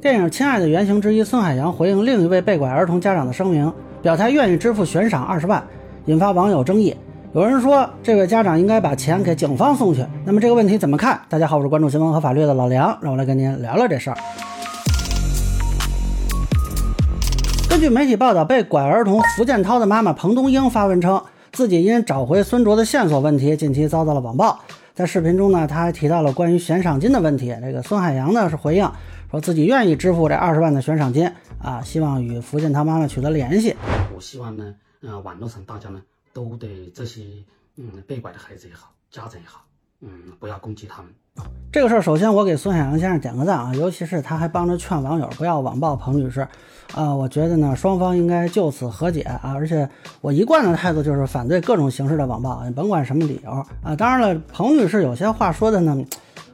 电影《亲爱的》原型之一孙海洋回应另一位被拐儿童家长的声明，表态愿意支付悬赏二十万，引发网友争议。有人说，这位家长应该把钱给警方送去。那么这个问题怎么看？大家好，我是关注新闻和法律的老梁，让我来跟您聊聊这事儿。根据媒体报道，被拐儿童福建涛的妈妈彭东英发文称，自己因找回孙卓的线索问题，近期遭到了网暴。在视频中呢，他还提到了关于悬赏金的问题。这个孙海洋呢是回应，说自己愿意支付这二十万的悬赏金啊，希望与福建他妈妈取得联系。我希望呢，呃，网络上大家呢都对这些嗯被拐的孩子也好，家长也好，嗯，不要攻击他们。这个事儿，首先我给孙海洋先生点个赞啊，尤其是他还帮着劝网友不要网暴彭女士，啊，我觉得呢，双方应该就此和解啊，而且我一贯的态度就是反对各种形式的网暴，你甭管什么理由啊。当然了，彭女士有些话说的呢，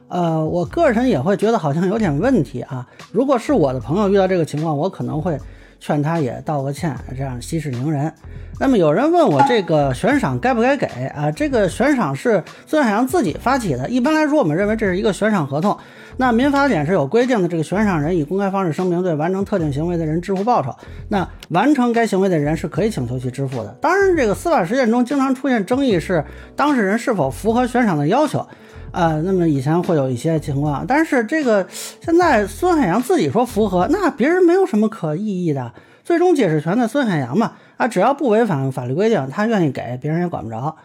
呃，我个人也会觉得好像有点问题啊。如果是我的朋友遇到这个情况，我可能会。劝他也道个歉，这样息事宁人。那么有人问我这个悬赏该不该给啊？这个悬赏是孙海洋自己发起的。一般来说，我们认为这是一个悬赏合同。那民法典是有规定的，这个悬赏人以公开方式声明对完成特定行为的人支付报酬。那完成该行为的人是可以请求其支付的。当然，这个司法实践中经常出现争议是当事人是否符合悬赏的要求。啊，那么以前会有一些情况，但是这个现在孙海洋自己说符合，那别人没有什么可异议的，最终解释权在孙海洋嘛，啊，只要不违反法律规定，他愿意给，别人也管不着。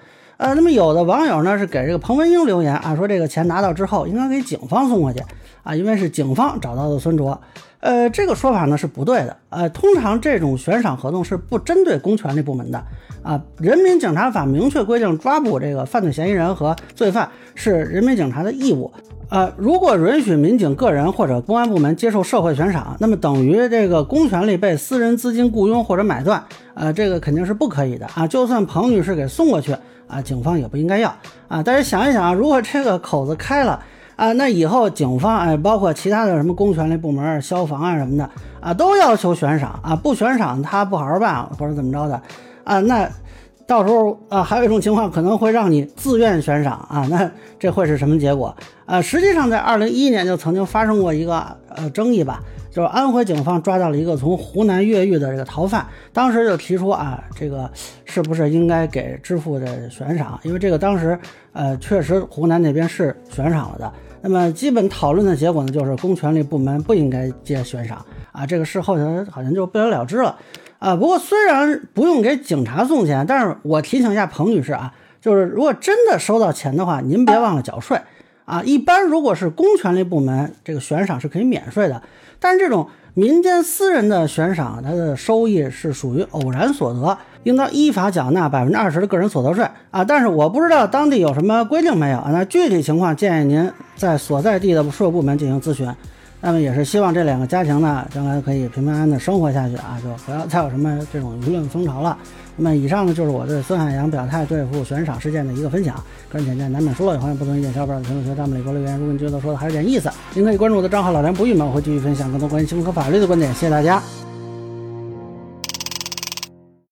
呃，那么有的网友呢是给这个彭文英留言啊，说这个钱拿到之后应该给警方送过去啊，因为是警方找到的孙卓。呃，这个说法呢是不对的。呃，通常这种悬赏合同是不针对公权力部门的啊。人民警察法明确规定，抓捕这个犯罪嫌疑人和罪犯是人民警察的义务。呃，如果允许民警个人或者公安部门接受社会悬赏，那么等于这个公权力被私人资金雇佣或者买断。呃，这个肯定是不可以的啊。就算彭女士给送过去啊，警方也不应该要啊。大家想一想，如果这个口子开了。啊，那以后警方哎，包括其他的什么公权力部门、消防啊什么的啊，都要求悬赏啊，不悬赏他不好好办或者怎么着的啊，那到时候啊，还有一种情况可能会让你自愿悬赏啊，那这会是什么结果啊？实际上，在二零一一年就曾经发生过一个呃争议吧。就是安徽警方抓到了一个从湖南越狱的这个逃犯，当时就提出啊，这个是不是应该给支付的悬赏？因为这个当时呃确实湖南那边是悬赏了的。那么基本讨论的结果呢，就是公权力部门不应该接悬赏啊。这个事后呢好像就不了了之了啊。不过虽然不用给警察送钱，但是我提醒一下彭女士啊，就是如果真的收到钱的话，您别忘了缴税。啊，一般如果是公权力部门，这个悬赏是可以免税的。但是这种民间私人的悬赏，它的收益是属于偶然所得，应当依法缴纳百分之二十的个人所得税啊。但是我不知道当地有什么规定没有啊？那具体情况建议您在所在地的税务部门进行咨询。那么也是希望这两个家庭呢，将来可以平平安安的生活下去啊，就不要再有什么这种舆论风潮了。那么以上呢，就是我对孙海洋表态对付悬赏事件的一个分享。个人简介难免疏漏，欢迎不同意见小伙伴在评论区、弹幕里给我留言。如果你觉得说的还有点意思，您可以关注我的账号老梁不郁闷，我会继续分享更多关于新闻和法律的观点。谢谢大家。